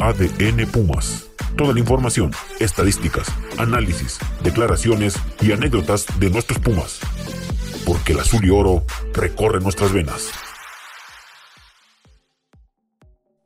ADN Pumas. Toda la información, estadísticas, análisis, declaraciones y anécdotas de nuestros Pumas. Porque el azul y oro recorre nuestras venas.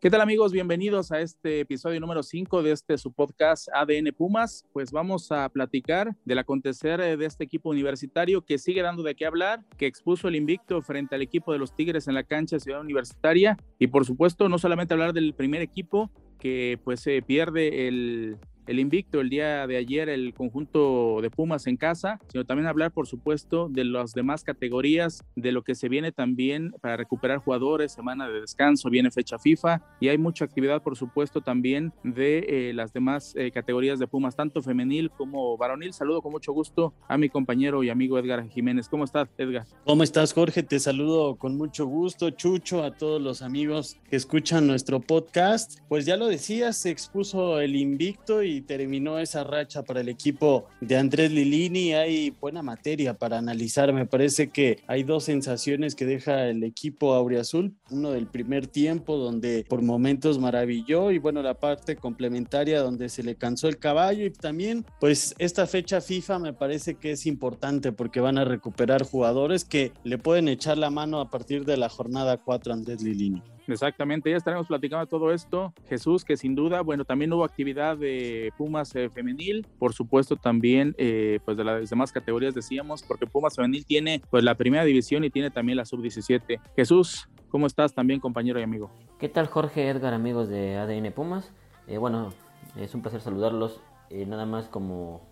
¿Qué tal amigos? Bienvenidos a este episodio número 5 de este su podcast ADN Pumas. Pues vamos a platicar del acontecer eh, de este equipo universitario que sigue dando de qué hablar, que expuso el invicto frente al equipo de los Tigres en la cancha Ciudad Universitaria y por supuesto no solamente hablar del primer equipo que pues se pierde el el invicto el día de ayer el conjunto de Pumas en casa, sino también hablar, por supuesto, de las demás categorías, de lo que se viene también para recuperar jugadores, semana de descanso, viene fecha FIFA y hay mucha actividad, por supuesto, también de eh, las demás eh, categorías de Pumas, tanto femenil como varonil. Saludo con mucho gusto a mi compañero y amigo Edgar Jiménez. ¿Cómo estás, Edgar? ¿Cómo estás, Jorge? Te saludo con mucho gusto, Chucho, a todos los amigos que escuchan nuestro podcast. Pues ya lo decías, se expuso el invicto y terminó esa racha para el equipo de Andrés Lilini. Hay buena materia para analizar. Me parece que hay dos sensaciones que deja el equipo Auriazul. Uno del primer tiempo, donde por momentos maravilló, y bueno, la parte complementaria donde se le cansó el caballo. Y también, pues, esta fecha FIFA me parece que es importante porque van a recuperar jugadores que le pueden echar la mano a partir de la jornada 4 Andrés Lilini. Exactamente, ya estaremos platicando todo esto. Jesús, que sin duda, bueno, también hubo actividad de Pumas eh, femenil, por supuesto también, eh, pues de las demás categorías decíamos, porque Pumas femenil tiene pues la primera división y tiene también la sub-17. Jesús, ¿cómo estás también, compañero y amigo? ¿Qué tal, Jorge, Edgar, amigos de ADN Pumas? Eh, bueno, es un placer saludarlos, nada más como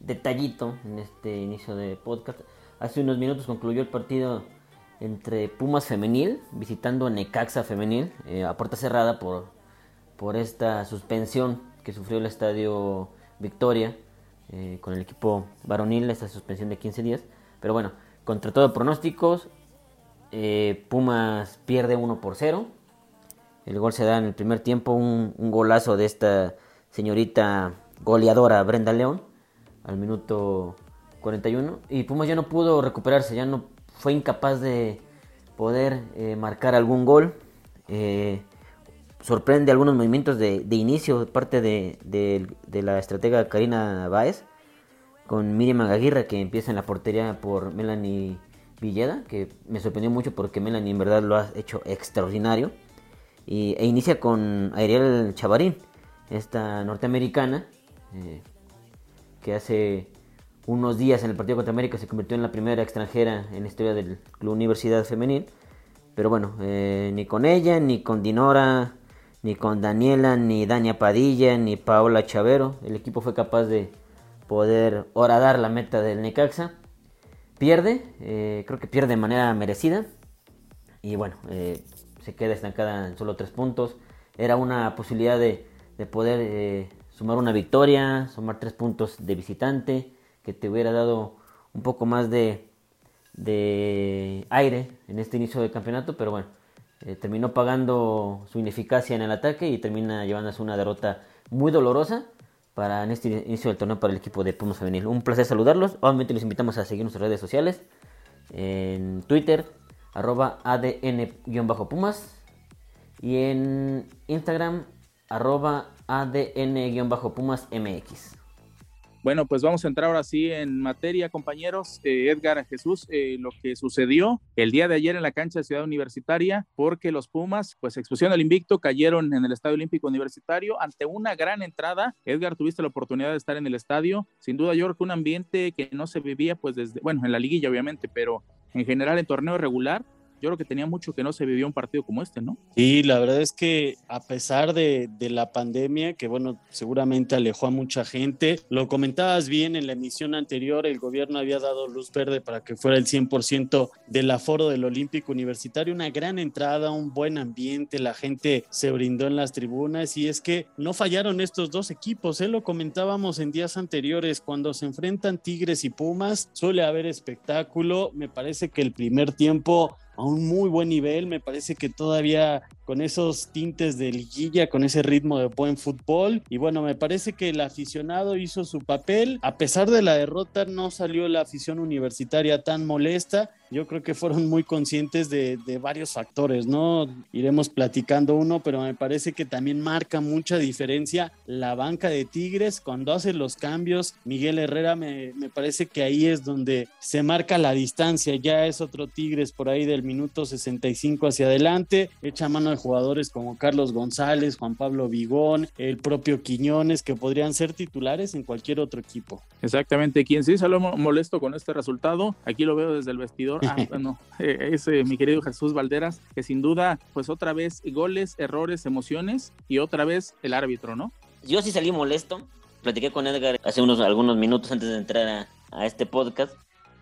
detallito en este inicio de podcast. Hace unos minutos concluyó el partido entre Pumas Femenil, visitando Necaxa Femenil, eh, a puerta cerrada por, por esta suspensión que sufrió el estadio Victoria eh, con el equipo varonil, esta suspensión de 15 días. Pero bueno, contra todo pronósticos, eh, Pumas pierde 1 por 0. El gol se da en el primer tiempo, un, un golazo de esta señorita goleadora Brenda León al minuto 41. Y Pumas ya no pudo recuperarse, ya no fue incapaz de poder eh, marcar algún gol. Eh, sorprende algunos movimientos de, inicio de parte de, la estratega Karina Báez con Miriam Aguirre que empieza en la portería por Melanie Villeda, que me sorprendió mucho porque Melanie en verdad lo ha hecho extraordinario. Y, e inicia con Ariel Chavarín, esta norteamericana, eh, que hace unos días en el partido contra América se convirtió en la primera extranjera en la historia del Club Universidad Femenil. Pero bueno, eh, ni con ella, ni con Dinora, ni con Daniela, ni Dania Padilla, ni Paola Chavero. El equipo fue capaz de poder horadar la meta del Necaxa. Pierde, eh, creo que pierde de manera merecida. Y bueno, eh, se queda estancada en solo tres puntos. Era una posibilidad de, de poder sumar una victoria, sumar tres puntos de visitante que te hubiera dado un poco más de, de aire en este inicio del campeonato, pero bueno, eh, terminó pagando su ineficacia en el ataque y termina llevándose una derrota muy dolorosa para en este inicio del torneo para el equipo de Pumas Femenil. Un placer saludarlos. Obviamente les invitamos a seguir nuestras redes sociales en Twitter, arroba ADN-Pumas y en Instagram, arroba ADN-Pumas MX. Bueno, pues vamos a entrar ahora sí en materia, compañeros. Eh, Edgar Jesús, eh, lo que sucedió el día de ayer en la cancha de Ciudad Universitaria, porque los Pumas, pues expusieron el invicto, cayeron en el Estadio Olímpico Universitario ante una gran entrada. Edgar, tuviste la oportunidad de estar en el estadio. Sin duda, yo creo un ambiente que no se vivía, pues desde, bueno, en la liguilla, obviamente, pero en general en torneo regular, yo creo que tenía mucho que no se vivió un partido como este, ¿no? Sí, la verdad es que a pesar de, la pandemia, que bueno, seguramente alejó a mucha gente, lo comentabas bien en la emisión anterior, el gobierno había dado luz verde para que fuera el 100% del aforo del Olímpico Universitario, una gran entrada, un buen ambiente, la gente se brindó en las tribunas y es que no fallaron estos dos equipos, ¿eh? lo comentábamos en días anteriores, cuando se enfrentan Tigres y Pumas, suele haber espectáculo, me parece que el primer tiempo a un muy buen nivel. Me parece que todavía con esos tintes de liguilla, con ese ritmo de buen fútbol. Y bueno, me parece que el aficionado hizo su papel. A pesar de la derrota, no salió la afición universitaria tan molesta yo creo que fueron muy conscientes de, varios factores, ¿no? Iremos platicando uno, pero me parece que también marca mucha diferencia la banca de Tigres cuando hace los cambios. Miguel Herrera me, me parece que ahí es donde se marca la distancia, ya es otro Tigres por ahí del minuto 65 hacia adelante, echa mano de jugadores como Carlos González, Juan Pablo Vigón, el propio Quiñones, que podrían ser titulares en cualquier otro equipo. Exactamente, quien sí salió molesto con este resultado, aquí lo veo desde el vestidor Ah, bueno, eh, es mi querido Jesús Valderas, que sin duda, pues otra vez goles, errores, emociones y otra vez el árbitro, ¿no? Yo sí salí molesto. Platiqué con Edgar hace unos algunos minutos antes de entrar a, este podcast,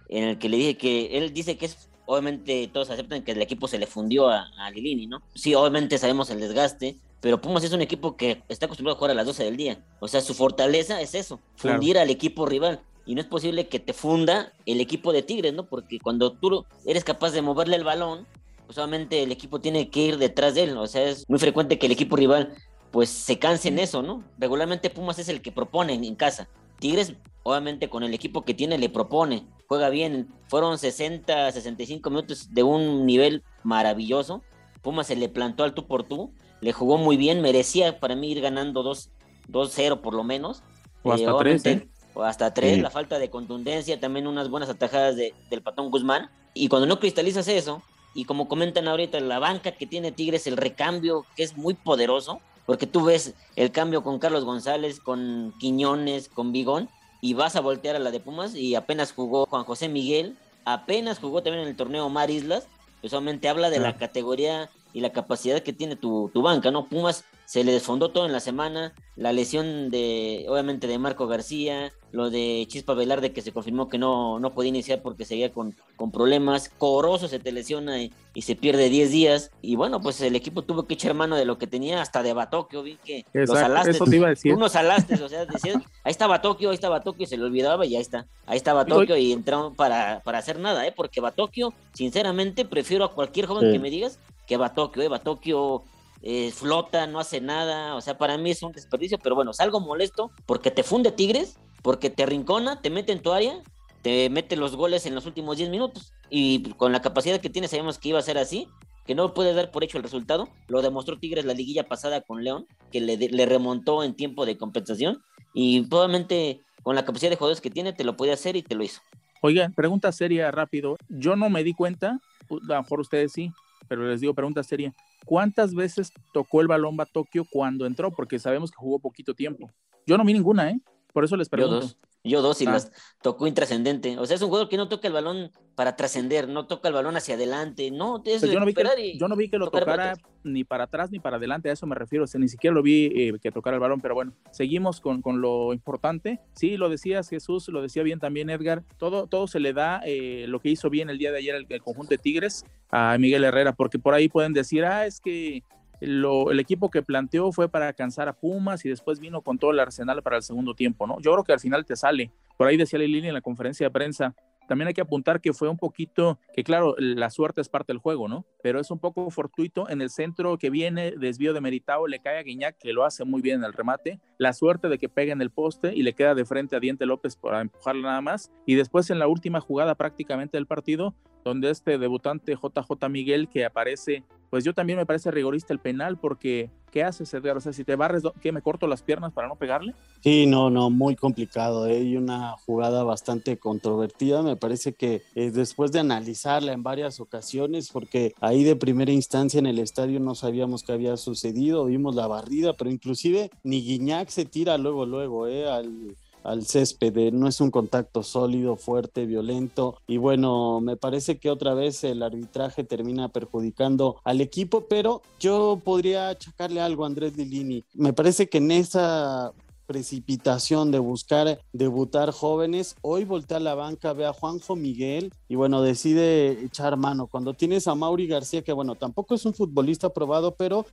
en el que le dije que él dice que es obviamente todos aceptan que el equipo se le fundió a, a, Lilini, ¿no? Sí, obviamente sabemos el desgaste, pero Pumas es un equipo que está acostumbrado a jugar a las 12 del día. O sea, su fortaleza es eso, fundir al equipo rival y no es posible que te funda el equipo de Tigres, ¿no? Porque cuando tú eres capaz de moverle el balón, pues solamente el equipo tiene que ir detrás de él, o sea, es muy frecuente que el equipo rival pues se canse en eso, ¿no? Regularmente Pumas es el que propone en casa. Tigres, obviamente con el equipo que tiene, le propone, juega bien. Fueron 60, 65 minutos de un nivel maravilloso. Pumas se le plantó al tú por tú, le jugó muy bien, merecía para mí ir ganando 2-0 por lo menos. O hasta eh, ¿eh? hasta tres, la falta de contundencia, también unas buenas atajadas del patón Guzmán. Y cuando no cristalizas eso, y como comentan ahorita, la banca que tiene Tigres, el recambio, que es muy poderoso, porque tú ves el cambio con Carlos González, con Quiñones, con Bigón, y vas a voltear a la de Pumas, y apenas jugó Juan José Miguel, apenas jugó también en el torneo Mar Islas, pues solamente habla de la categoría y la capacidad que tiene tu, tu banca, ¿no? Pumas se le desfondó todo en la semana, la lesión de, obviamente, de Marco García, lo de Chispa Velarde que se confirmó que no, no podía iniciar porque seguía con, con problemas, Corozo se te lesiona y, se pierde 10 días, y bueno, pues el equipo tuvo que echar mano de lo que tenía hasta de Batokio, vi que los alaste, eso te iba a decir. unos alaste, o sea, decías, ahí estaba Tokio, ahí estaba Tokio, se le olvidaba y ahí está, ahí estaba Tokio y entraron para, para hacer nada, ¿eh? porque Batokio, sinceramente, prefiero a cualquier joven que me digas que Batokio, ¿eh? Batokio eh, flota, no hace nada, o sea, para mí es un desperdicio, pero bueno, salgo molesto porque te funde Tigres, porque te rincona, te mete en tu área, te mete los goles en los últimos 10 minutos y con la capacidad que tiene sabemos que iba a ser así, que no puede dar por hecho el resultado, lo demostró Tigres la liguilla pasada con León, que le, remontó en tiempo de compensación y probablemente con la capacidad de jugadores que tiene te lo puede hacer y te lo hizo. Oigan, pregunta seria rápido, yo no me di cuenta, a lo mejor ustedes sí, pero les digo pregunta seria. ¿Cuántas veces tocó el balón Batokio cuando entró? Porque sabemos que jugó poquito tiempo. Yo no vi ninguna, ¿eh? Por eso les pregunto. Yo dos y ah. las tocó intrascendente. O sea, es un jugador que no toca el balón para trascender, no toca el balón hacia adelante. No, pues yo, no vi que, yo no vi que lo tocara ni para atrás ni para adelante, a eso me refiero. O sea, ni siquiera lo vi eh, que tocara el balón, pero bueno, seguimos con, con, lo importante. Sí, lo decías Jesús, lo decía bien también Edgar. Todo, todo se le da eh, lo que hizo bien el día de ayer el, el conjunto de Tigres a Miguel Herrera, porque por ahí pueden decir, ah, es que el equipo que planteó fue para alcanzar a Pumas y después vino con todo el arsenal para el segundo tiempo, ¿no? Yo creo que al final te sale. Por ahí decía Lili en la conferencia de prensa, también hay que apuntar que fue un poquito, que claro, la suerte es parte del juego, ¿no? Pero es un poco fortuito en el centro que viene, desvío de Meritao, le cae a Guiñac, que lo hace muy bien en el remate, la suerte de que pega en el poste y le queda de frente a Diente López para empujarla nada más, y después en la última jugada prácticamente del partido, donde este debutante JJ Miguel que aparece pues yo también me parece rigorista el penal porque ¿qué haces, Edgar? O sea, si te barres, ¿qué me corto las piernas para no pegarle? Sí, no, no, muy complicado. ¿eh? Y una jugada bastante controvertida. Me parece que eh, después de analizarla en varias ocasiones, porque ahí de primera instancia en el estadio no sabíamos qué había sucedido, vimos la barrida, pero inclusive ni Guiñac se tira luego, luego, ¿eh? Al al césped, no es un contacto sólido, fuerte, violento y bueno, me parece que otra vez el arbitraje termina perjudicando al equipo, pero yo podría achacarle algo a Andrés Lilini. Me parece que en esa precipitación de buscar debutar jóvenes, hoy voltea a la banca, ve a Juanjo Miguel, y bueno, decide echar mano. Cuando tienes a Mauri García, que bueno, tampoco es un futbolista probado, pero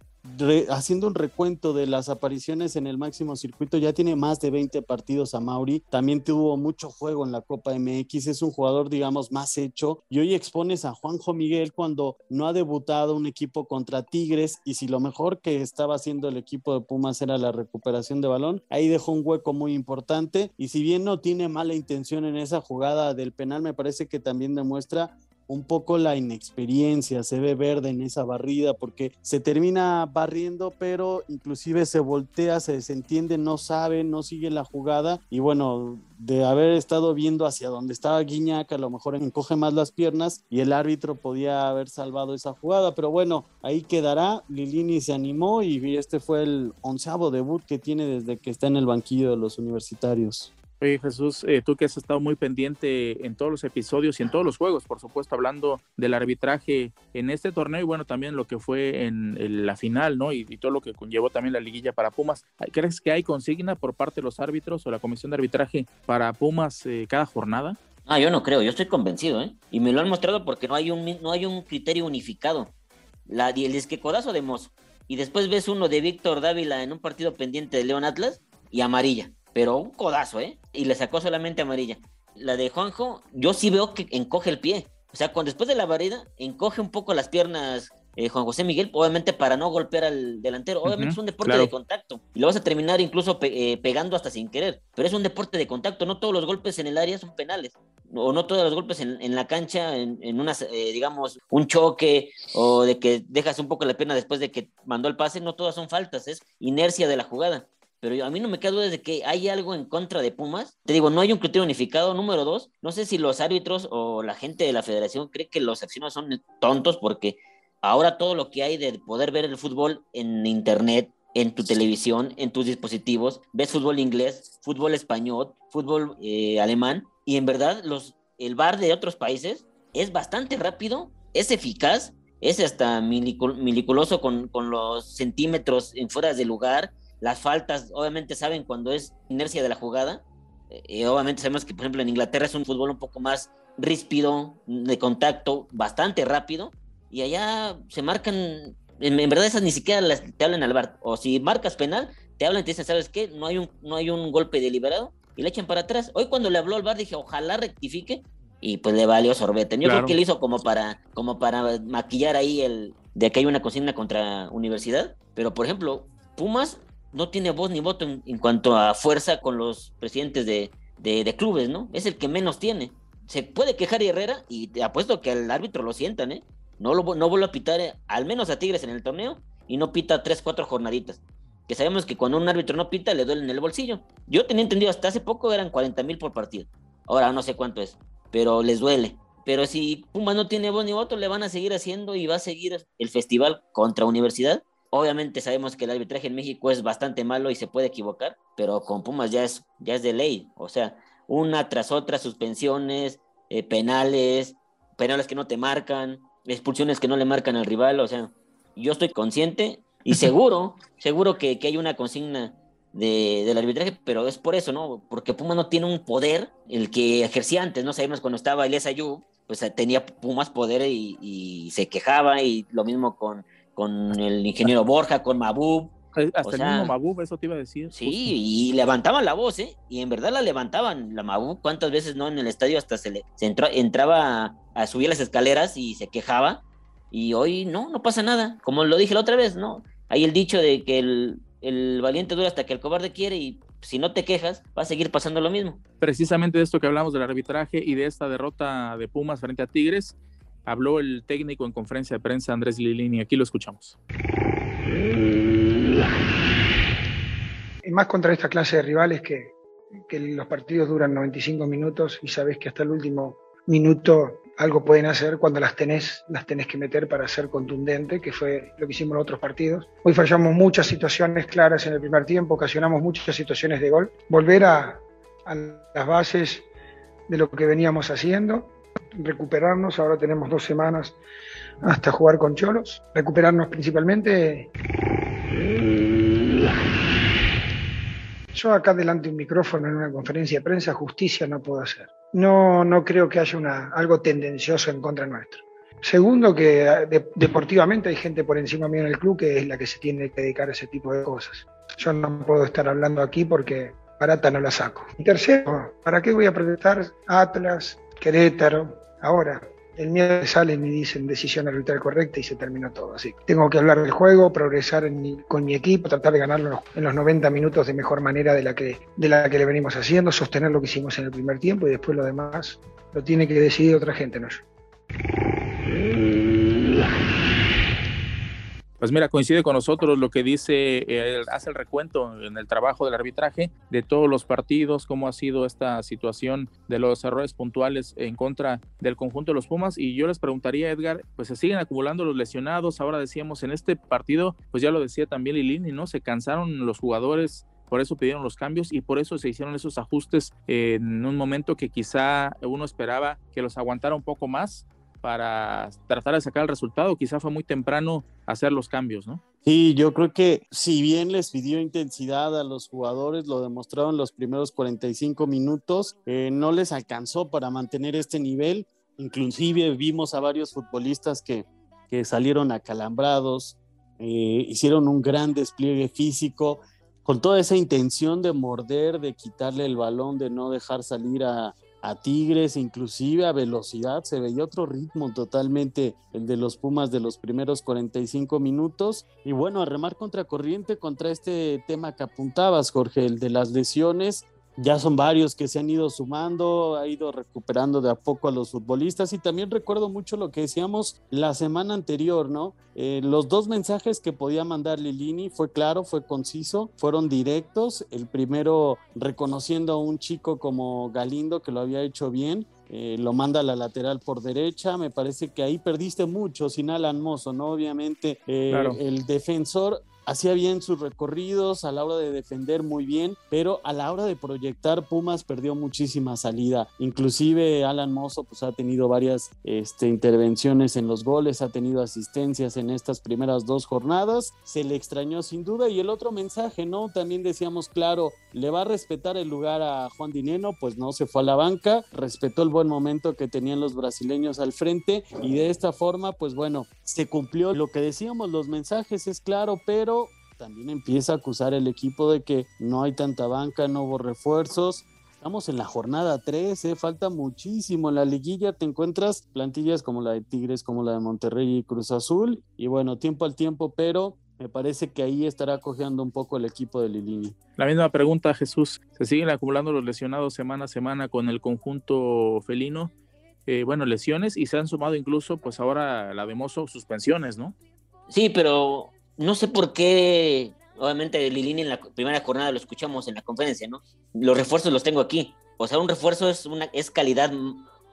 haciendo un recuento de las apariciones en el máximo circuito, ya tiene más de 20 partidos a Mauri, también tuvo mucho juego en la Copa MX, es un jugador, digamos, más hecho, y hoy expones a Juanjo Miguel cuando no ha debutado un equipo contra Tigres, y si lo mejor que estaba haciendo el equipo de Pumas era la recuperación de balón, ahí dejó un hueco muy importante, y si bien no tiene mala intención en esa jugada del penal, me parece que también demuestra un poco la inexperiencia, se ve verde en esa barrida porque se termina barriendo, pero inclusive se voltea, se desentiende, no sabe, no sigue la jugada y bueno, de haber estado viendo hacia donde estaba Guiñac, a lo mejor encoge más las piernas y el árbitro podía haber salvado esa jugada, pero bueno, ahí quedará, Lilini se animó y este fue el onceavo debut que tiene desde que está en el banquillo de los universitarios. Oye Jesús, eh, tú que has estado muy pendiente en todos los episodios y en todos los juegos, por supuesto, hablando del arbitraje en este torneo y bueno, también lo que fue en, la final, ¿no? Y, todo lo que conllevó también la liguilla para Pumas. ¿Crees que hay consigna por parte de los árbitros o la comisión de arbitraje para Pumas eh, cada jornada? Ah, yo no creo, yo estoy convencido, ¿eh? Y me lo han mostrado porque no hay un, no hay un criterio unificado. La, el disquecodazo de Mozo. Y después ves uno de Víctor Dávila en un partido pendiente de León Atlas y amarilla pero un codazo, ¿eh? Y le sacó solamente amarilla. La de Juanjo, yo sí veo que encoge el pie. O sea, cuando después de la varida, encoge un poco las piernas eh, Juan José Miguel, obviamente para no golpear al delantero. Obviamente es un deporte de contacto. Y lo vas a terminar incluso eh, pegando hasta sin querer. Pero es un deporte de contacto. No todos los golpes en el área son penales. O no todos los golpes en, la cancha, en, en una, eh, digamos, un choque o de que dejas un poco la pena después de que mandó el pase, no todas son faltas. Es inercia de la jugada pero a mí no me queda duda de que hay algo en contra de Pumas. Te digo, no hay un criterio unificado. Número dos, no sé si los árbitros o la gente de la federación cree que los aficionados son tontos porque ahora todo lo que hay de poder ver el fútbol en internet, en tu televisión, en tus dispositivos, ves fútbol inglés, fútbol español, fútbol eh, alemán, y en verdad los, el bar de otros países es bastante rápido, es eficaz, es hasta miliculoso con, con los centímetros en fuera de lugar, las faltas, obviamente saben cuando es inercia de la jugada. Eh, y obviamente sabemos que, por ejemplo, en Inglaterra es un fútbol un poco más ríspido, de contacto, bastante rápido. Y allá se marcan, en, verdad esas ni siquiera las, te hablan al bar. O si marcas penal, te hablan y te dicen, ¿sabes qué? No hay un, no hay un golpe deliberado y le echan para atrás. Hoy cuando le habló al bar dije, ojalá rectifique y pues le valió sorbete. Yo creo que lo hizo como para, como para maquillar ahí el de que hay una consigna contra universidad. Pero por ejemplo, Pumas no tiene voz ni voto en, cuanto a fuerza con los presidentes de, clubes, ¿no? Es el que menos tiene. Se puede quejar Herrera y apuesto que al árbitro lo sientan, ¿eh? No, lo, no vuelve a pitar, eh, al menos a Tigres en el torneo, y no pita tres, cuatro jornaditas. Que sabemos que cuando un árbitro no pita, le duele en el bolsillo. Yo tenía entendido, hasta hace poco eran 40 mil por partido. Ahora no sé cuánto es, pero les duele. Pero si Puma no tiene voz ni voto, le van a seguir haciendo y va a seguir el festival contra Universidad Obviamente sabemos que el arbitraje en México es bastante malo y se puede equivocar, pero con Pumas ya es, ya es de ley. O sea, una tras otra, suspensiones, eh, penales, penales que no te marcan, expulsiones que no le marcan al rival. O sea, yo estoy consciente y seguro, seguro que, hay una consigna de, del arbitraje, pero es por eso, ¿no? Porque Pumas no tiene un poder, el que ejercía antes, ¿no? Sabemos cuando estaba Elias Ayú, pues tenía Pumas poder y, y se quejaba y lo mismo con con el ingeniero Borja, con Mabub. Hasta el mismo Mabub, eso te iba a decir. Sí, y levantaban la voz, ¿eh? Y en verdad la levantaban. La Mabub, ¿cuántas veces no en el estadio hasta se le entraba a, subir las escaleras y se quejaba? Y hoy no, no pasa nada. Como lo dije la otra vez, ¿no? Hay el dicho de que el, el valiente dura hasta que el cobarde quiere y si no te quejas, va a seguir pasando lo mismo. Precisamente de esto que hablamos del arbitraje y de esta derrota de Pumas frente a Tigres, habló el técnico en conferencia de prensa Andrés Lilini. Aquí lo escuchamos. Y más contra esta clase de rivales que, los partidos duran 95 minutos y sabes que hasta el último minuto algo pueden hacer cuando las tenés, las tenés que meter para ser contundente, que fue lo que hicimos en otros partidos. Hoy fallamos muchas situaciones claras en el primer tiempo, ocasionamos muchas situaciones de gol. Volver a las bases de lo que veníamos haciendo recuperarnos, ahora tenemos dos semanas hasta jugar con Cholos, recuperarnos principalmente. Yo acá delante de un micrófono en una conferencia de prensa justicia no puedo hacer. no, no creo que haya una, algo tendencioso en contra nuestro. Segundo, que deportivamente hay gente por encima mío en el club que es la que se tiene que dedicar a ese tipo de cosas. Yo no puedo estar hablando aquí porque barata no la saco. Y tercero, ¿para qué voy a protestar Atlas, Querétaro? Ahora, el miedo salen y dicen decisión arbitral correcta y se terminó todo. Así tengo que hablar del juego, progresar con mi equipo, tratar de ganarlo en los 90 minutos de mejor manera de la, que, de la que le venimos haciendo, sostener lo que hicimos en el primer tiempo y después lo demás lo tiene que decidir otra gente, no. Pues mira, coincide con nosotros lo que dice, hace el recuento en el trabajo del arbitraje de todos los partidos, cómo ha sido esta situación de los errores puntuales en contra del conjunto de los Pumas. Y yo les preguntaría, Edgar, pues se siguen acumulando los lesionados. Ahora decíamos, en este partido, pues ya lo decía también Lilini, ¿no? Se cansaron los jugadores por eso pidieron los cambios y por eso se hicieron esos ajustes en un momento que quizá uno esperaba que los aguantara un poco más para tratar de sacar el resultado. Quizá fue muy temprano hacer los cambios, ¿no? Sí, yo creo que si bien les pidió intensidad a los jugadores, lo demostraron los primeros 45 minutos, eh, no les alcanzó para mantener este nivel. Inclusive vimos a varios futbolistas que, que salieron acalambrados, eh, hicieron un gran despliegue físico, con toda esa intención de morder, de quitarle el balón, de no dejar salir a, a Tigres, inclusive a velocidad, se veía otro ritmo totalmente el de los Pumas de los primeros 45 minutos. Y bueno, a remar contra corriente contra este tema que apuntabas, Jorge, el de las lesiones, ya son varios que se han ido sumando, ha ido recuperando de a poco a los futbolistas y también recuerdo mucho lo que decíamos la semana anterior, ¿no? Eh, los dos mensajes que podía mandar Lilini fue claro, fue conciso, fueron directos. El primero reconociendo a un chico como Galindo que lo había hecho bien, eh, lo manda a la lateral por derecha. Me parece que ahí perdiste mucho sin Alan Mozo, ¿no? Obviamente, eh, el defensor hacía bien sus recorridos, a la hora de defender muy bien, pero a la hora de proyectar Pumas perdió muchísima salida. Inclusive Alan Mozo pues ha tenido varias este, intervenciones en los goles, ha tenido asistencias en estas primeras dos jornadas, se le extrañó sin duda y el otro mensaje, ¿no? También decíamos, claro, le va a respetar el lugar a Juan Dineno, pues no se fue a la banca, respetó el buen momento que tenían los brasileños al frente y de esta forma, pues bueno, se cumplió lo que decíamos, los mensajes es claro, pero también empieza a acusar el equipo de que no hay tanta banca, no hubo refuerzos. Estamos en la jornada 3, ¿eh? falta muchísimo. En la liguilla te encuentras plantillas como la de Tigres, como la de Monterrey y Cruz Azul. Y bueno, tiempo al tiempo, pero me parece que ahí estará cojeando un poco el equipo de Lilini. La misma pregunta, Jesús. ¿Se siguen acumulando los lesionados semana a semana con el conjunto felino? Eh, bueno, lesiones y se han sumado incluso, pues ahora la de Mozo, suspensiones, ¿no? Sí, pero no sé por qué, obviamente Lilini en la primera jornada lo escuchamos en la conferencia, ¿no? Los refuerzos los tengo aquí. O sea, un refuerzo es, una, es calidad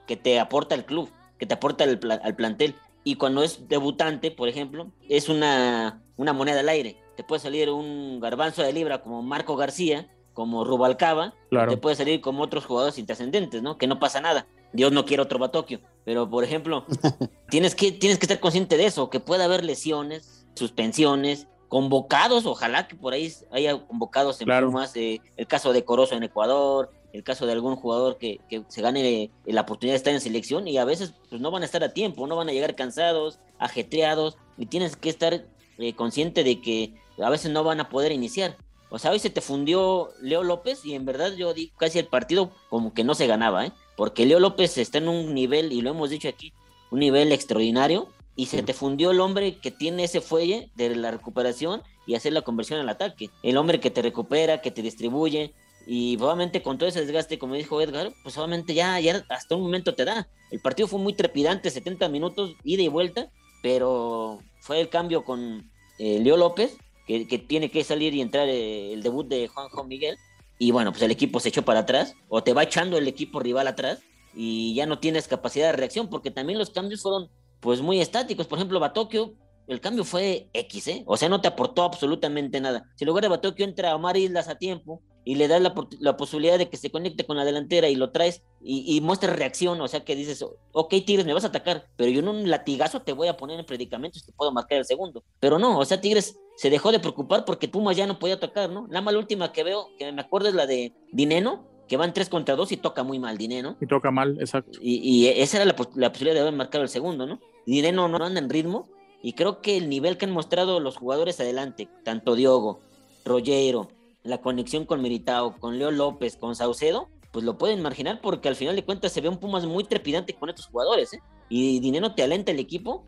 que te aporta el club, que te aporta al, plantel. Y cuando es debutante, por ejemplo, es una, una moneda al aire. Te puede salir un garbanzo de libra como Marco García, como Rubalcaba, te puede salir como otros jugadores intrascendentes, ¿no? Que no pasa nada. Dios no quiere otro Batokio. Pero, por ejemplo, tienes, que, tienes que estar consciente de eso, que puede haber lesiones, suspensiones, convocados, ojalá que por ahí haya convocados en claro. Eh, el caso de Corozo en Ecuador, el caso de algún jugador que, se gane la oportunidad de estar en selección y a veces pues no van a estar a tiempo, no van a llegar cansados, ajetreados y tienes que estar eh, consciente de que a veces no van a poder iniciar. O sea, hoy se te fundió Leo López y en verdad yo di casi el partido como que no se ganaba, ¿eh? Porque Leo López está en un nivel, y lo hemos dicho aquí, un nivel extraordinario, y se te fundió el hombre que tiene ese fuelle de la recuperación y hacer la conversión al ataque. El hombre que te recupera, que te distribuye. Y obviamente con todo ese desgaste, como dijo Edgar, pues obviamente ya, ya hasta un momento te da. El partido fue muy trepidante, 70 minutos, ida y vuelta, pero fue el cambio con eh, Leo López, que, tiene que salir y entrar eh, el debut de Juan Juan Miguel. Y bueno, pues el equipo se echó para atrás, o te va echando el equipo rival atrás, y ya no tienes capacidad de reacción, porque también los cambios fueron pues muy estáticos. Por ejemplo, Batokio, el cambio fue X, ¿eh? O sea, no te aportó absolutamente nada. Si en lugar de Batokio entra Omar Islas a tiempo y le das la, posibilidad de que se conecte con la delantera y lo traes y, y muestra reacción, o sea, que dices, ok, Tigres, me vas a atacar, pero yo en un latigazo te voy a poner en predicamentos y te puedo marcar el segundo. Pero no, o sea, Tigres se dejó de preocupar porque Pumas ya no podía tocar, ¿no? La más última que veo, que me acuerdo es la de Dineno, que van tres contra dos y toca muy mal Dineno. Y toca mal, exacto. Y, esa era la, posibilidad de haber marcado el segundo, ¿no? Dineno no anda en ritmo y creo que el nivel que han mostrado los jugadores adelante, tanto Diogo, Rollero, la conexión con Meritao, con Leo López, con Saucedo, pues lo pueden marginar porque al final de cuentas se ve un Pumas muy trepidante con estos jugadores, ¿eh? Y Dinero te alenta el equipo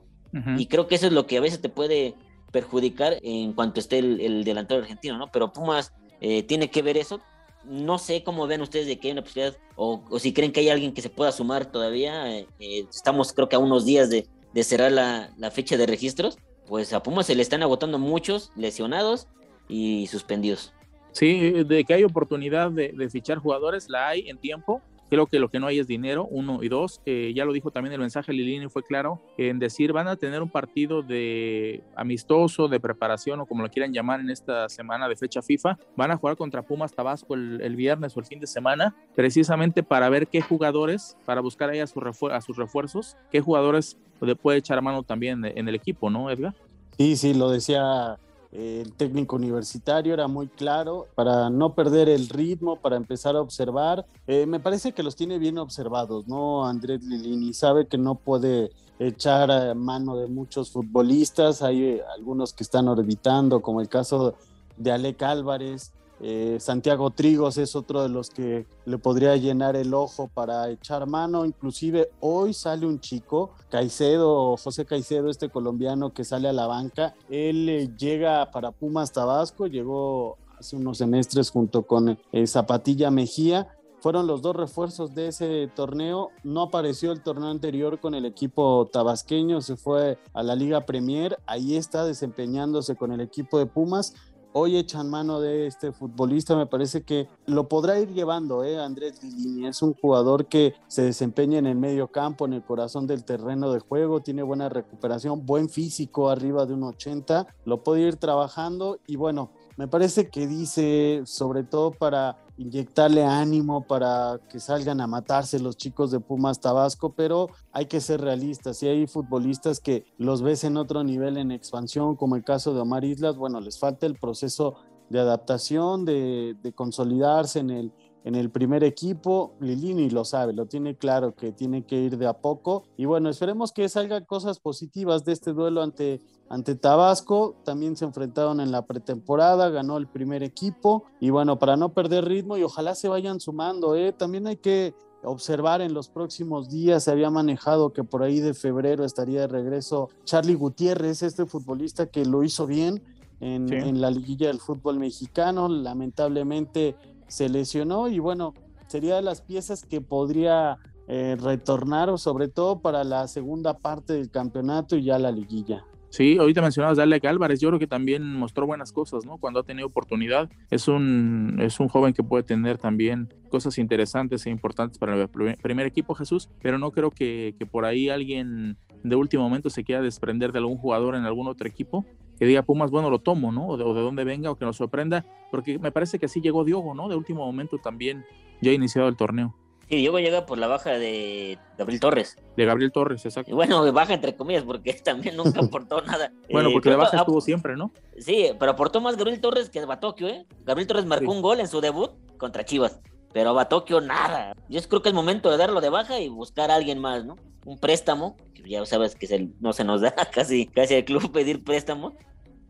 y creo que eso es lo que a veces te puede perjudicar en cuanto esté el, delantero argentino, ¿no? Pero Pumas eh, tiene que ver eso. No sé cómo ven ustedes de que hay una posibilidad o, si creen que hay alguien que se pueda sumar todavía. Eh, eh, estamos creo que a unos días de, cerrar la, fecha de registros. Pues a Pumas se le están agotando muchos lesionados y suspendidos. Sí, de que hay oportunidad de, fichar jugadores, la hay en tiempo. Creo que lo que no hay es dinero, uno y dos. ya lo dijo también el mensaje Lilini, fue claro en decir van a tener un partido de amistoso, de preparación o como lo quieran llamar en esta semana de fecha FIFA. Van a jugar contra Pumas Tabasco el, viernes o el fin de semana, precisamente para ver qué jugadores, para buscar ahí a, a sus refuerzos, qué jugadores puede echar mano también en el equipo, ¿no, Edgar? Sí, sí, lo decía el técnico universitario era muy claro para no perder el ritmo, para empezar a observar. Eh, me parece que los tiene bien observados, ¿no? Andrés Lilini sabe que no puede echar eh, mano de muchos futbolistas. Hay eh, algunos que están orbitando, como el caso de Alec Álvarez. Eh, Santiago Trigos es otro de los que le podría llenar el ojo para echar mano. Inclusive hoy sale un chico, Caicedo, José Caicedo, este colombiano que sale a la banca. Él eh, llega para Pumas Tabasco, llegó hace unos semestres junto con eh, Zapatilla Mejía. Fueron los dos refuerzos de ese torneo. No apareció el torneo anterior con el equipo tabasqueño, se fue a la Liga Premier. Ahí está desempeñándose con el equipo de Pumas hoy echan mano de este futbolista, me parece que lo podrá ir llevando, ¿eh? Andrés Lilini es un jugador que se desempeña en el medio campo, en el corazón del terreno de juego, tiene buena recuperación, buen físico, arriba de un 80, lo puede ir trabajando y bueno, me parece que dice, sobre todo para inyectarle ánimo, para que salgan a matarse los chicos de Pumas Tabasco, pero hay que ser realistas. Si hay futbolistas que los ves en otro nivel en expansión, como el caso de Omar Islas, bueno, les falta el proceso de adaptación, de, de consolidarse en el, en el primer equipo. Lilini lo sabe, lo tiene claro que tiene que ir de a poco. Y bueno, esperemos que salgan cosas positivas de este duelo ante, ante Tabasco. También se enfrentaron en la pretemporada, ganó el primer equipo. Y bueno, para no perder ritmo y ojalá se vayan sumando, ¿eh? también hay que observar en los próximos días. Se había manejado que por ahí de febrero estaría de regreso Charlie Gutiérrez, este futbolista que lo hizo bien en, en la liguilla del fútbol mexicano. Lamentablemente se lesionó y bueno, sería de las piezas que podría eh, retornar, sobre todo para la segunda parte del campeonato y ya la liguilla. Sí, ahorita mencionabas a Alec Álvarez, yo creo que también mostró buenas cosas, ¿no? Cuando ha tenido oportunidad, es un, es un joven que puede tener también cosas interesantes e importantes para el primer equipo, Jesús, pero no creo que, que por ahí alguien de último momento se quiera desprender de algún jugador en algún otro equipo que diga Pumas, bueno, lo tomo, ¿no? O de, dónde venga o que nos sorprenda, porque me parece que sí llegó Diogo, ¿no? De último momento también ya ha iniciado el torneo. Sí, Diogo llega por la baja de Gabriel Torres. De Gabriel Torres, exacto. Y bueno, baja entre comillas, porque también nunca aportó nada. bueno, porque la baja estuvo siempre, ¿no? Sí, pero aportó más Gabriel Torres que Batokio, ¿eh? Gabriel Torres marcó un gol en su debut contra Chivas, pero Batokio nada. Yo creo que es momento de darlo de baja y buscar a alguien más, ¿no? Un préstamo, que ya sabes que no se nos da casi, casi al club pedir préstamo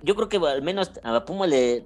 yo creo que al menos a Puma le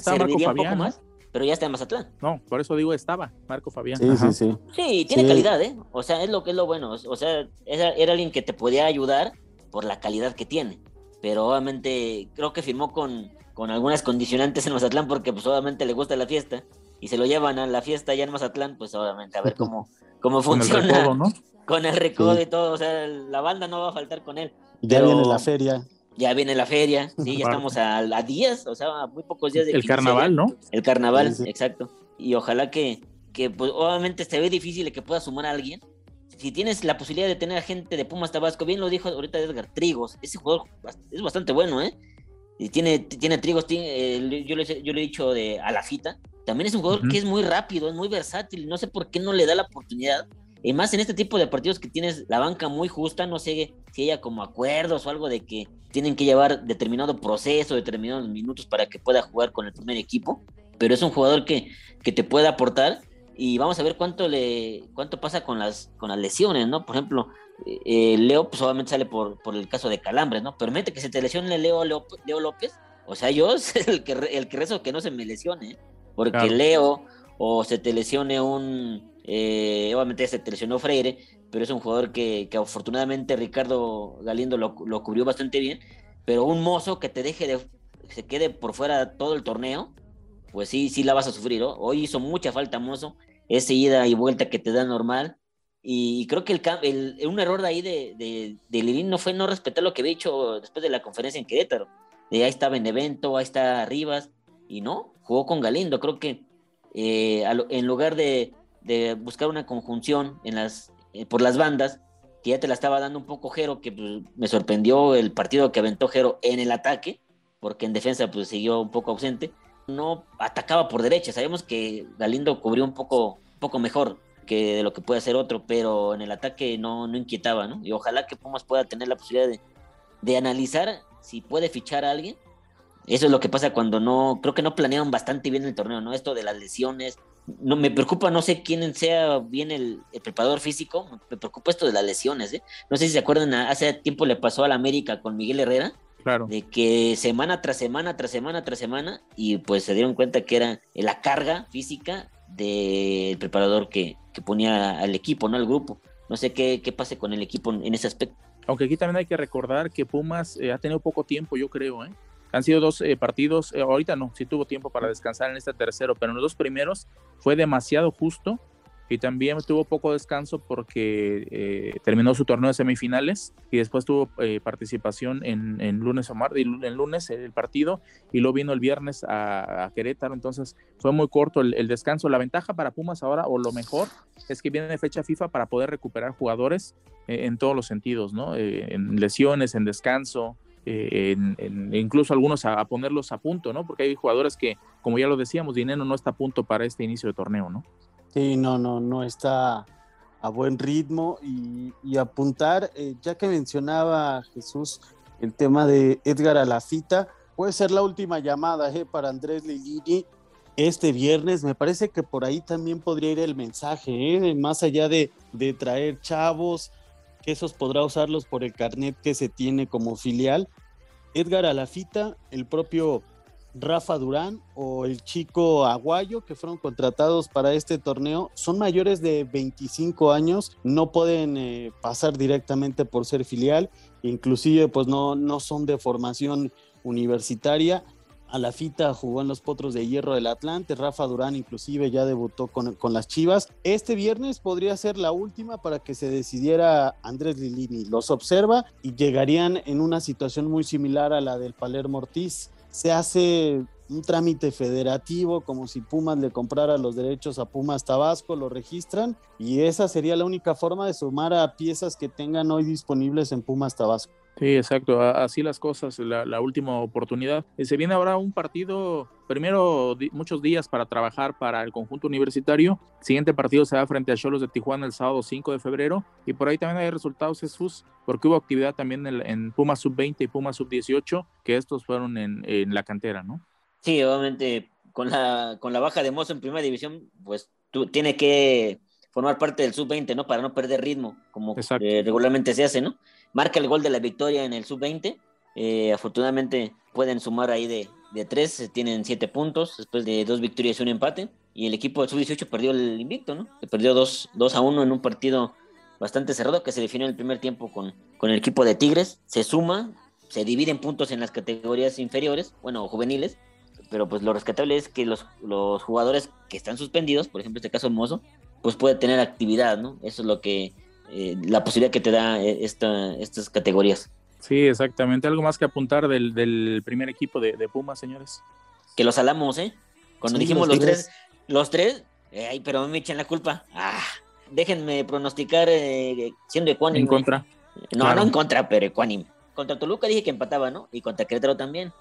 serviría un poco más, pero ya está en Mazatlán. No, por eso digo estaba, Marco Fabián. Sí, sí, sí. Sí, tiene calidad, ¿eh? O sea, es lo que es lo bueno. O sea, era, era alguien que te podía ayudar por la calidad que tiene. Pero obviamente creo que firmó con, con algunas condicionantes en Mazatlán porque pues obviamente le gusta la fiesta y se lo llevan a la fiesta allá en Mazatlán, pues obviamente a ver cómo, cómo funciona. Con el recodo, ¿no? Con el recodo y todo, o sea, la banda no va a faltar con él. Ya viene la feria ya viene la feria, sí, ya estamos a, días, o sea, a muy pocos días de El carnaval, ¿no? El carnaval, exacto. Y ojalá que, que pues, obviamente se ve difícil que pueda sumar a alguien. Si tienes la posibilidad de tener a gente de Pumas Tabasco, bien lo dijo ahorita Edgar Trigos, ese jugador es bastante bueno, ¿eh? Y tiene, tiene Trigos, tiene, yo, le, yo le he dicho de a la fita, también es un jugador que es muy rápido, es muy versátil, no sé por qué no le da la oportunidad y más en este tipo de partidos que tienes la banca muy justa, no sé si haya como acuerdos o algo de que tienen que llevar determinado proceso, determinados minutos para que pueda jugar con el primer equipo, pero es un jugador que, que te puede aportar y vamos a ver cuánto le cuánto pasa con las con las lesiones, ¿no? Por ejemplo, eh, Leo pues obviamente sale por, por el caso de calambres, ¿no? Permite que se te lesione Leo, Leo, López, o sea, yo es el que el que rezo que no se me lesione, ¿eh? porque Leo o se te lesione un eh, obviamente se lesionó Freire, pero es un jugador que, que afortunadamente Ricardo Galindo lo, lo, cubrió bastante bien, pero un mozo que te deje de se quede por fuera todo el torneo, pues sí, sí la vas a sufrir. Hoy hizo mucha falta Mozo, esa ida y vuelta que te da normal. Y creo que el, un error de ahí de, de, de no fue no respetar lo que había dicho después de la conferencia en Querétaro. De ahí está Benevento, ahí está Rivas, y no, jugó con Galindo. Creo que eh, en lugar de, de, buscar una conjunción en las, eh, por las bandas, que ya te la estaba dando un poco Jero, que pues, me sorprendió el partido que aventó Jero en el ataque, porque en defensa pues siguió un poco ausente no atacaba por derecha. Sabemos que Galindo cubrió un poco, poco mejor que de lo que puede hacer otro, pero en el ataque no, no inquietaba, ¿no? Y ojalá que Pumas pueda tener la posibilidad de, de analizar si puede fichar a alguien. Eso es lo que pasa cuando no, creo que no planearon bastante bien el torneo, ¿no? Esto de las lesiones. No, me preocupa, no sé quién sea bien el, preparador físico, me preocupa esto de las lesiones, ¿eh? No sé si se acuerdan, hace tiempo le pasó a la América con Miguel Herrera, de que semana tras semana, tras semana, tras semana, y pues se dieron cuenta que era la carga física del preparador que, ponía al equipo, no al grupo. No sé qué, qué pase con el equipo en ese aspecto. Aunque aquí también hay que recordar que Pumas eh, ha tenido poco tiempo, yo creo, ¿eh? Han sido dos eh, partidos, eh, ahorita no, sí tuvo tiempo para descansar en este tercero, pero en los dos primeros fue demasiado justo y también tuvo poco descanso porque eh, terminó su torneo de semifinales y después tuvo eh, participación en, lunes o martes, en lunes el partido y luego vino el viernes a, Querétaro, entonces fue muy corto el, descanso. La ventaja para Pumas ahora, o lo mejor, es que viene fecha FIFA para poder recuperar jugadores eh, en todos los sentidos, ¿no? en lesiones, en descanso, en, incluso algunos a, ponerlos a punto, ¿no? Porque hay jugadores que, como ya lo decíamos, Dinero no está a punto para este inicio de torneo, ¿no? Sí, no, no, no está a buen ritmo y, apuntar, eh, ya que mencionaba Jesús el tema de Edgar Alafita, puede ser la última llamada eh, para Andrés Lilini este viernes. Me parece que por ahí también podría ir el mensaje, eh, más allá de, traer chavos, esos podrá usarlos por el carnet que se tiene como filial. Edgar Alafita, el propio Rafa Durán o el chico Aguayo que fueron contratados para este torneo son mayores de 25 años, no pueden eh, pasar directamente por ser filial, inclusive pues no, no son de formación universitaria. A la fita jugó en los Potros de Hierro del Atlante, Rafa Durán inclusive ya debutó con, con, las Chivas. Este viernes podría ser la última para que se decidiera Andrés Lilini. Los observa y llegarían en una situación muy similar a la del Palermo Ortiz se hace un trámite federativo, como si Pumas le comprara los derechos a Pumas Tabasco, lo registran y esa sería la única forma de sumar a piezas que tengan hoy disponibles en Pumas Tabasco. Sí, exacto, así las cosas, la, última oportunidad. Eh, se viene ahora un partido, primero muchos días para trabajar para el conjunto universitario. siguiente partido se da frente a Cholos de Tijuana el sábado 5 de febrero. Y por ahí también hay resultados, Jesús, porque hubo actividad también en, en Pumas Sub-20 y Pumas Sub-18, que estos fueron en, en, la cantera, ¿no? Sí, obviamente con la, con la baja de Mozo en primera división, pues tú tiene que formar parte del Sub-20, ¿no? Para no perder ritmo, como eh, regularmente se hace, ¿no? Marca el gol de la victoria en el sub-20. Eh, afortunadamente pueden sumar ahí de, de tres, tienen siete puntos después de dos victorias y un empate. Y el equipo del sub-18 perdió el invicto, ¿no? Se perdió 2 a 1 en un partido bastante cerrado que se definió en el primer tiempo con, con el equipo de Tigres. Se suma, se dividen puntos en las categorías inferiores, bueno, juveniles, pero pues lo rescatable es que los, los jugadores que están suspendidos, por ejemplo, este caso Mozo, pues puede tener actividad, ¿no? Eso es lo que eh, la posibilidad que te da eh, esta, estas categorías. Sí, exactamente. Algo más que apuntar del, del primer equipo de, de, Pumas, señores. Que los salamos, ¿eh? Cuando dijimos los, tres, los tres, eh, ay, pero me echan la culpa. Ah, déjenme pronosticar siendo ecuánime. En contra. No, no en contra, pero ecuánime. Contra Toluca dije que empataba, ¿no? Y contra Querétaro también.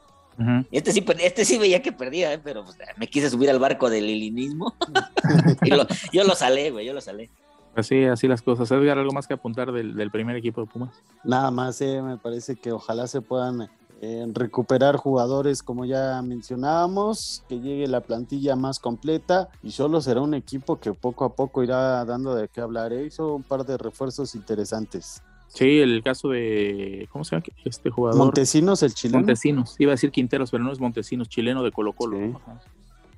Este sí, este sí veía que perdía, ¿eh? pero pues, me quise subir al barco del lilinismo. yo lo salé, güey, yo lo salé. Así, así las cosas. Edgar, ¿algo más que apuntar del, primer equipo de Pumas? Nada más, eh, me parece que ojalá se puedan en recuperar jugadores como ya mencionábamos, que llegue la plantilla más completa y solo será un equipo que poco a poco irá dando de qué hablar. ¿eh? Hizo un par de refuerzos interesantes. Sí, el caso de, ¿cómo se llama este jugador? Montesinos, el chileno. Montesinos, iba a decir Quinteros, pero no es Montesinos, chileno de Colo Colo.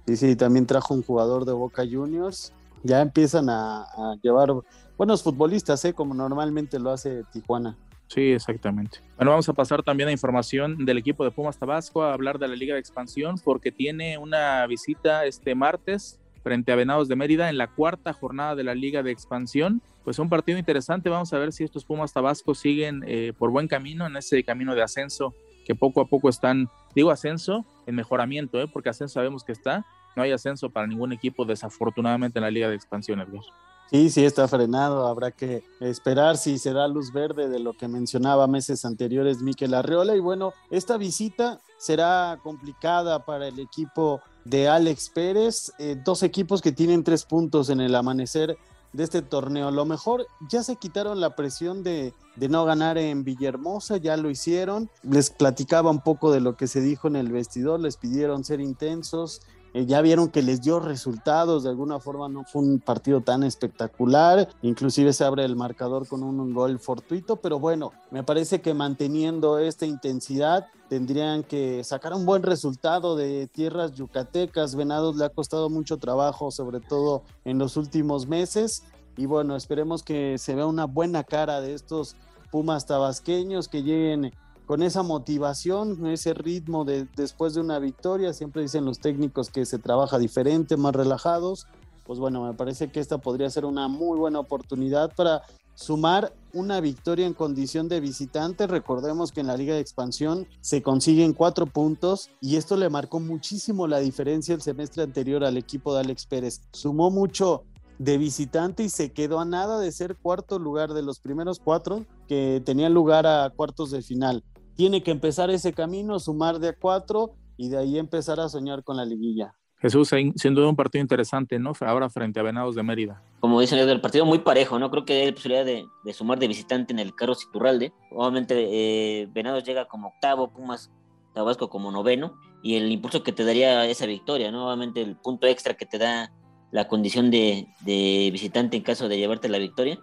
Sí, sí, también trajo un jugador de Boca Juniors. Ya empiezan a, llevar buenos futbolistas, ¿eh? como normalmente lo hace Tijuana. Sí, exactamente. Bueno, vamos a pasar también a información del equipo de Pumas Tabasco, a hablar de la Liga de Expansión, porque tiene una visita este martes frente a Venados de Mérida en la cuarta jornada de la Liga de Expansión. Pues un partido interesante, vamos a ver si estos Pumas Tabasco siguen eh, por buen camino en ese camino de ascenso que poco a poco están, digo ascenso, en mejoramiento, ¿eh? porque ascenso sabemos que está, no hay ascenso para ningún equipo desafortunadamente en la Liga de Expansión, Edgar. Sí, sí, está frenado. Habrá que esperar si se da luz verde de lo que mencionaba meses anteriores Miquel Arreola. Y bueno, esta visita será complicada para el equipo de Alex Pérez. Eh, dos equipos que tienen tres puntos en el amanecer de este torneo. Lo mejor, ya se quitaron la presión de, de, no ganar en Villahermosa, ya lo hicieron. Les platicaba un poco de lo que se dijo en el vestidor, les pidieron ser intensos, eh, ya vieron que les dio resultados, de alguna forma no fue un partido tan espectacular, inclusive se abre el marcador con un, gol fortuito, pero bueno, me parece que manteniendo esta intensidad tendrían que sacar un buen resultado de tierras yucatecas, Venados le ha costado mucho trabajo, sobre todo en los últimos meses, y bueno, esperemos que se vea una buena cara de estos Pumas tabasqueños que lleguen con esa motivación, ese ritmo de, después de una victoria. Siempre dicen los técnicos que se trabaja diferente, más relajados. Pues bueno, me parece que esta podría ser una muy buena oportunidad para sumar una victoria en condición de visitante. Recordemos que en la Liga de Expansión se consiguen cuatro puntos y esto le marcó muchísimo la diferencia el semestre anterior al equipo de Alex Pérez. Sumó mucho de visitante y se quedó a nada de ser cuarto lugar de los primeros cuatro que tenían lugar a cuartos de final tiene que empezar ese camino, sumar de a cuatro y de ahí empezar a soñar con la liguilla. Jesús, sin duda un partido interesante, ¿no? Ahora frente a Venados de Mérida. Como dicen, el partido muy parejo, ¿no? Creo que hay posibilidad de, sumar de visitante en el Carlos Iturralde. Obviamente, eh, Venados llega como octavo, Pumas Tabasco como noveno, y el impulso que te daría esa victoria, ¿no? Obviamente, el punto extra que te da la condición de, de visitante en caso de llevarte la victoria.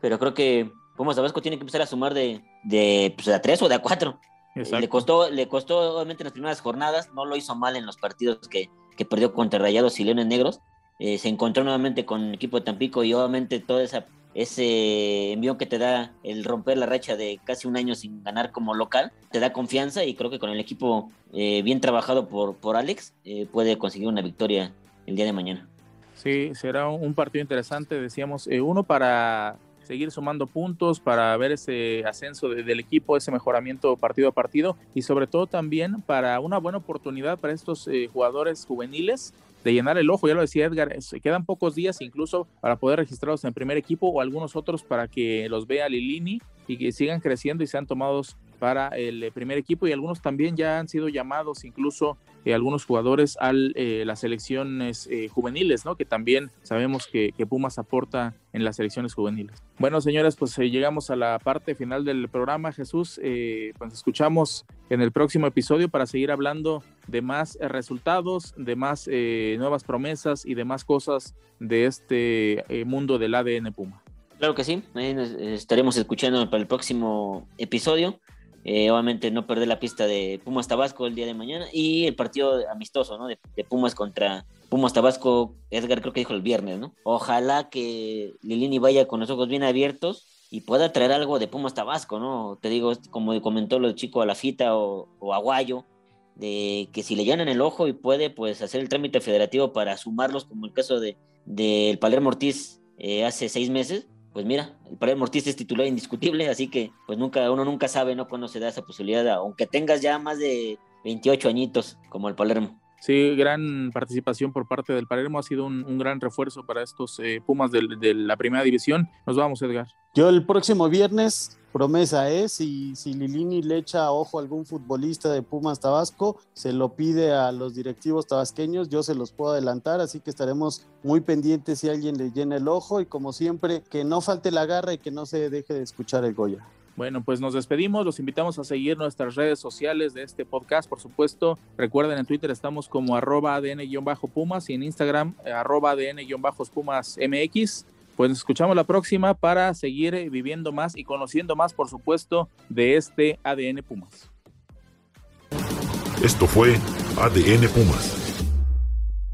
Pero creo que Pumas Tabasco tiene que empezar a sumar de, de, pues, a tres o de a cuatro. le costó, le costó obviamente en las primeras jornadas, no lo hizo mal en los partidos que, que perdió contra Rayados y Leones Negros. Eh, se encontró nuevamente con el equipo de Tampico y obviamente todo esa, ese envío que te da el romper la racha de casi un año sin ganar como local, te da confianza y creo que con el equipo eh, bien trabajado por, por Alex eh, puede conseguir una victoria el día de mañana. Sí, será un partido interesante, decíamos, uno para seguir sumando puntos para ver ese ascenso del equipo, ese mejoramiento partido a partido y sobre todo también para una buena oportunidad para estos eh, jugadores juveniles de llenar el ojo, ya lo decía Edgar, se quedan pocos días incluso para poder registrarlos en primer equipo o algunos otros para que los vea Lilini y que sigan creciendo y sean tomados para el eh, primer equipo. Y algunos también ya han sido llamados incluso eh, algunos jugadores a eh, las selecciones juveniles, ¿no? Que también sabemos que, Pumas aporta en las selecciones juveniles. Bueno, señores, pues llegamos a la parte final del programa, Jesús. pues escuchamos en el próximo episodio para seguir hablando de más resultados, de más nuevas promesas y de más cosas de este mundo del ADN Puma. Claro que sí, estaremos escuchando para el próximo episodio. Eh, obviamente no perder la pista de Pumas Tabasco el día de mañana y el partido amistoso, ¿no? De, Pumas contra Pumas Tabasco, Edgar creo que dijo el viernes, ¿no? Ojalá que Lilini vaya con los ojos bien abiertos y pueda traer algo de Pumas Tabasco, ¿no? Te digo, como comentó lo chico a la fita o, o Aguayo, de que si le llenan el ojo y puede pues hacer el trámite federativo para sumarlos, como el caso de del Palermo Ortiz eh, hace seis meses, pues mira, el Palermo Ortiz es titular indiscutible, así que pues nunca, uno nunca sabe, ¿no? Cuándo se da esa posibilidad, aunque tengas ya más de 28 añitos como el Palermo. Sí, gran participación por parte del Palermo, ha sido un, gran refuerzo para estos eh, Pumas de, la primera división. Nos vamos, Edgar. Yo el próximo viernes promesa es, y si Lilini le echa ojo a algún futbolista de Pumas Tabasco, se lo pide a los directivos tabasqueños, yo se los puedo adelantar, así que estaremos muy pendientes si alguien le llena el ojo y como siempre, que no falte la garra y que no se deje de escuchar el Goya. Bueno, pues nos despedimos, los invitamos a seguir nuestras redes sociales de este podcast, por supuesto. Recuerden, en Twitter estamos como arroba ADN-Pumas y en Instagram arroba ADN-Pumas MX. Pues nos escuchamos la próxima para seguir viviendo más y conociendo más, por supuesto, de este ADN Pumas. Esto fue ADN Pumas